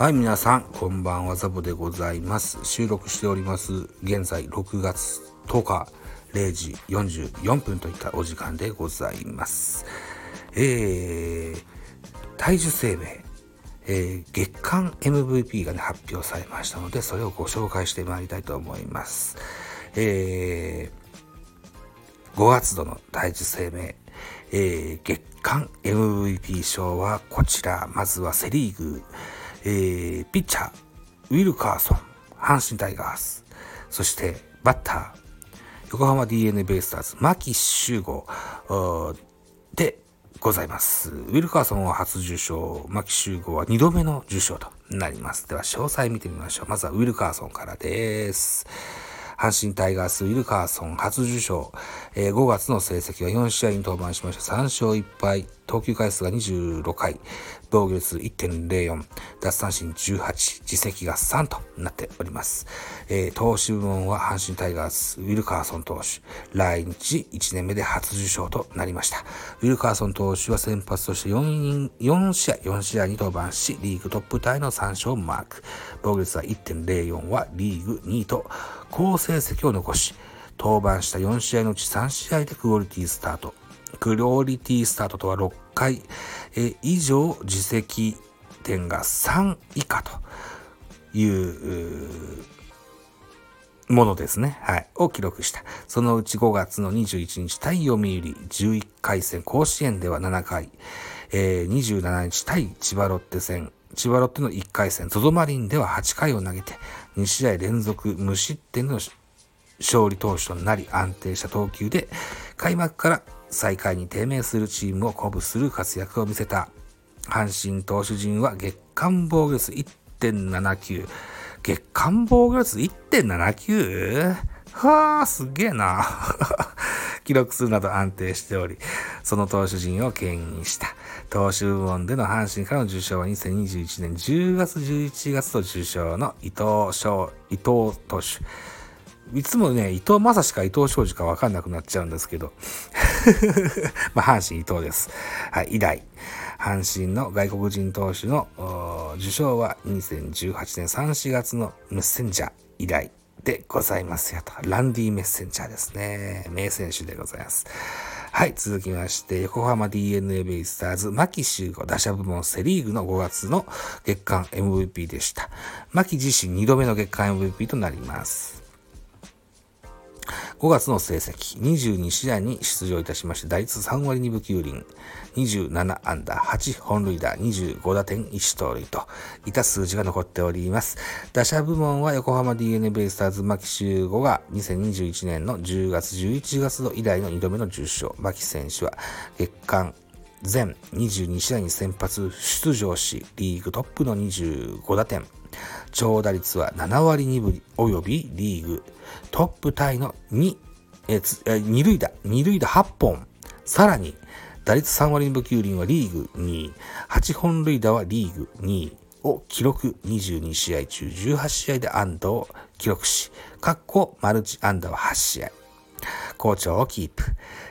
はい、皆さん、こんばんは、ザボでございます。収録しております。現在、6月10日、0時44分といったお時間でございます。えー、体重生命、えー、月間 MVP がね、発表されましたので、それをご紹介してまいりたいと思います。えー、5月度の体重生命、えー、月間 MVP 賞はこちら。まずはセリーグ、えー、ピッチャー、ウィルカーソン、阪神タイガース、そしてバッター、横浜 DNA ベイスターズ、牧秀吾でございます。ウィルカーソンは初受賞、牧秀吾は2度目の受賞となります。では、詳細見てみましょう。まずはウィルカーソンからです。阪神タイガース、ウィルカーソン初受賞、えー、5月の成績は4試合に登板しました。3勝1敗、投球回数が26回、防御率1.04、奪三振18、実績が3となっております。えー、投手部門は阪神タイガース、ウィルカーソン投手、来日1年目で初受賞となりました。ウィルカーソン投手は先発として4、4試合、4試合に登板し、リーグトップタイの3勝をマーク。防御率は1.04はリーグ2位と好成績を残し、登板した4試合のうち3試合でクオリティスタート。クオリティスタートとは6回、え以上実績点が3以下というものですね。はい。を記録した。そのうち5月の21日対読売11回戦甲子園では7回、えー、27日対千葉ロッテ戦千葉ロッテの1回戦、ゾゾマリンでは8回を投げて、2試合連続無失点の勝利投手となり安定した投球で、開幕から最下位に低迷するチームを鼓舞する活躍を見せた。阪神投手陣は月間防御率1.79。月間防御率 1.79? はあ、すげえな。記録数など安定しており、その投手陣を牽引した。投手部門での阪神からの受賞は2021年10月11月と受賞の伊藤翔、伊藤投手。いつもね、伊藤正史か伊藤昌司かわかんなくなっちゃうんですけど。まあ、阪神伊藤です。はい、以来。阪神の外国人投手の受賞は2018年3、4月のメッセンジャー以来でございますよと。ランディメッセンジャーですね。名選手でございます。はい、続きまして、横浜 DNA ベイスターズ、牧秀吾打者部門セリーグの5月の月間 MVP でした。牧自身2度目の月間 MVP となります。5月の成績、22試合に出場いたしまして、打率3割2分9厘、27アンダー、8本塁打、25打点、1盗塁と。いた数字が残っております。打者部門は横浜 DNA ベイスターズ牧秀吾が2021年の10月11月の以来の2度目の重賞。牧選手は月間全22試合に先発出場し、リーグトップの25打点、長打率は7割2分及びリーグトップタイの2、二塁打、二塁打8本。さらに、打率3割2分9厘はリーグ2位、8本塁打はリーグ2位を記録22試合中18試合で安打を記録し、括弧マルチ安打は8試合。好調をキープ。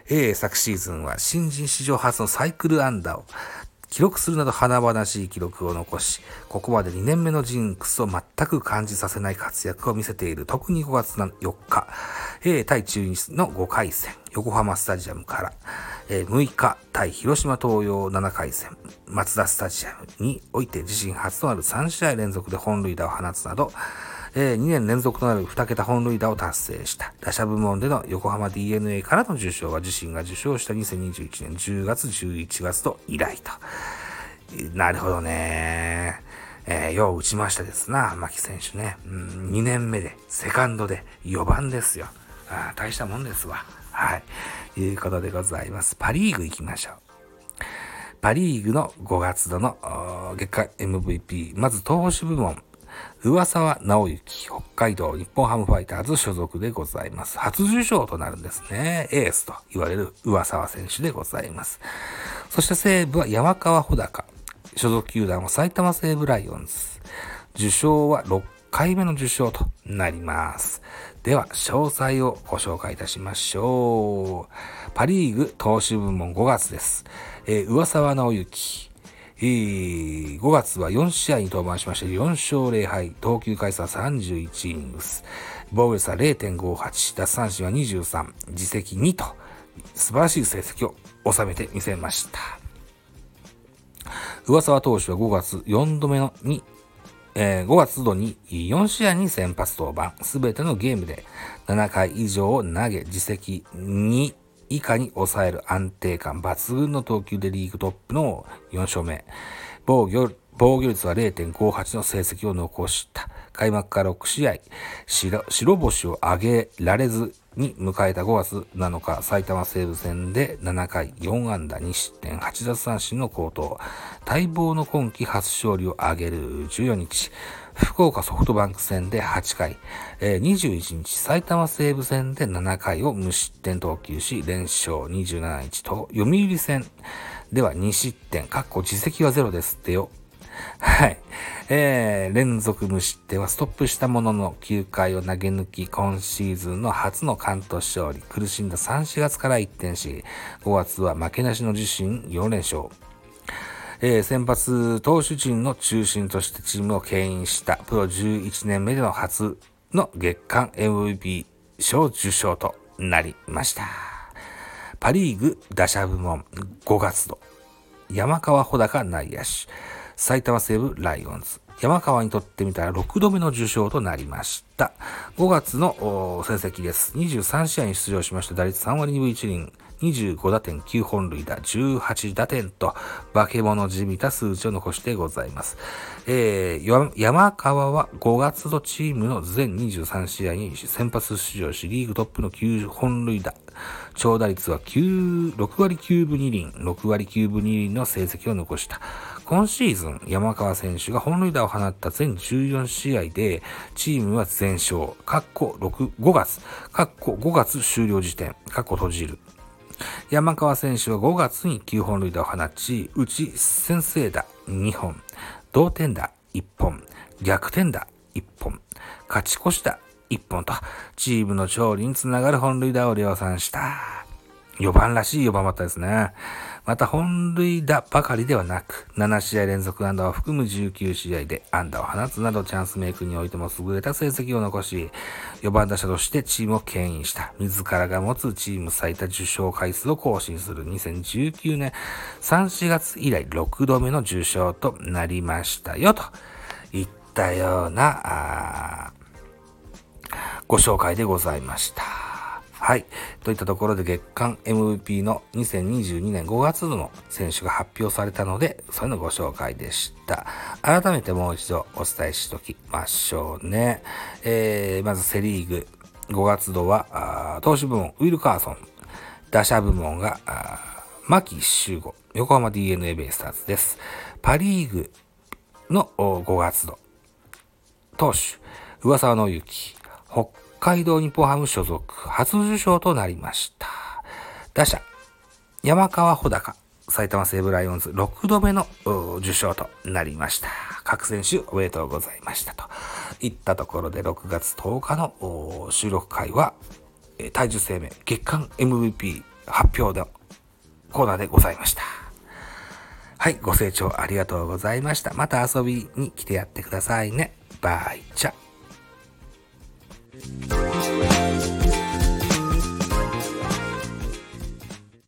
えー、昨シーズンは新人史上初のサイクル安打を記録するなど華々しい記録を残し、ここまで2年目のジンクスを全く感じさせない活躍を見せている。特に5月4日、えー、対中日の5回戦、横浜スタジアムから、えー、6日対広島東洋7回戦、松田スタジアムにおいて自身初となる3試合連続で本塁打を放つなど、えー、2年連続となる2桁本塁打を達成した。打者部門での横浜 DNA からの受賞は自身が受賞した2021年10月11月と以来と。なるほどね。えー、よう打ちましたですな、牧選手ね。うん、2年目で、セカンドで4番ですよ。あ大したもんですわ。はい。いうことでございます。パリーグ行きましょう。パリーグの5月度の月間 MVP。まず投手部門。上沢直之、北海道日本ハムファイターズ所属でございます。初受賞となるんですね。エースと言われる上沢選手でございます。そして西武は山川穂高。所属球団は埼玉西武ライオンズ。受賞は6回目の受賞となります。では、詳細をご紹介いたしましょう。パリーグ投手部門5月です。えー、上沢直之。えー、5月は4試合に登板しまして4勝0敗、投球回数は31イニングス、防御率は0.58、奪三振は23、自責2と、素晴らしい成績を収めてみせました。上沢投手は5月4度目のに、えー、5月度に4試合に先発登板、すべてのゲームで7回以上を投げ、自責2以下に抑える安定感抜群の投球でリーグトップの4勝目。防御防御率は0.58の成績を残した。開幕から6試合、白星を挙げられずに迎えた5月7日、埼玉西武戦で7回4安打2失点8奪三振の好投。待望の今季初勝利を挙げる14日、福岡ソフトバンク戦で8回、え、21日埼玉西武戦で7回を無失点投球し、連勝27日と、読売戦では2失点、かっこ自責はゼロですってよ。はい。えー、連続無失点はストップしたものの9回を投げ抜き、今シーズンの初の関東勝利、苦しんだ3、4月から一転し、5月は負けなしの自身4連勝。えー、先発投手陣の中心としてチームを牽引したプロ11年目での初の月間 MVP 賞受賞となりました。パリーグ打者部門5月度山川穂高内野手埼玉西武ライオンズ。山川にとってみたら6度目の受賞となりました。5月の成績です。23試合に出場しました打率3割2分1厘。25打点9本塁打18打点と化け物じみた数字を残してございます。えー、山川は5月度チームの全23試合に先発出場しリーグトップの9本塁打。長打率は9 6割9分2厘6割9分2厘の成績を残した。今シーズン、山川選手が本塁打を放った全14試合で、チームは全勝、カッコ6、5月、カッコ5月終了時点、カッコ閉じる。山川選手は5月に9本塁打を放ち、うち先制打2本、同点打1本、逆転打1本、勝ち越し打1本と、チームの勝利につながる本塁打を量産した。4番らしい4番バッターですね。また本塁打ばかりではなく、7試合連続安打を含む19試合で安打を放つなどチャンスメイクにおいても優れた成績を残し、4番打者としてチームを牽引した。自らが持つチーム最多受賞回数を更新する2019年3、4月以来6度目の受賞となりましたよ、といったような、ご紹介でございました。はい。といったところで月間 MVP の2022年5月度の選手が発表されたので、そういうのご紹介でした。改めてもう一度お伝えしときましょうね。えー、まずセリーグ5月度は、投手部門、ウィル・カーソン。打者部門が、牧修吾。横浜 DNA ベイスターズです。パリーグの5月度。投手、上沢の之。北海道日本ハム所属初受賞となりました。打者、山川穂高、埼玉西武ライオンズ6度目の受賞となりました。各選手おめでとうございましたといったところで6月10日の収録会は体重生命月間 MVP 発表のコーナーでございました。はい、ご清聴ありがとうございました。また遊びに来てやってくださいね。バイチャ。Bye.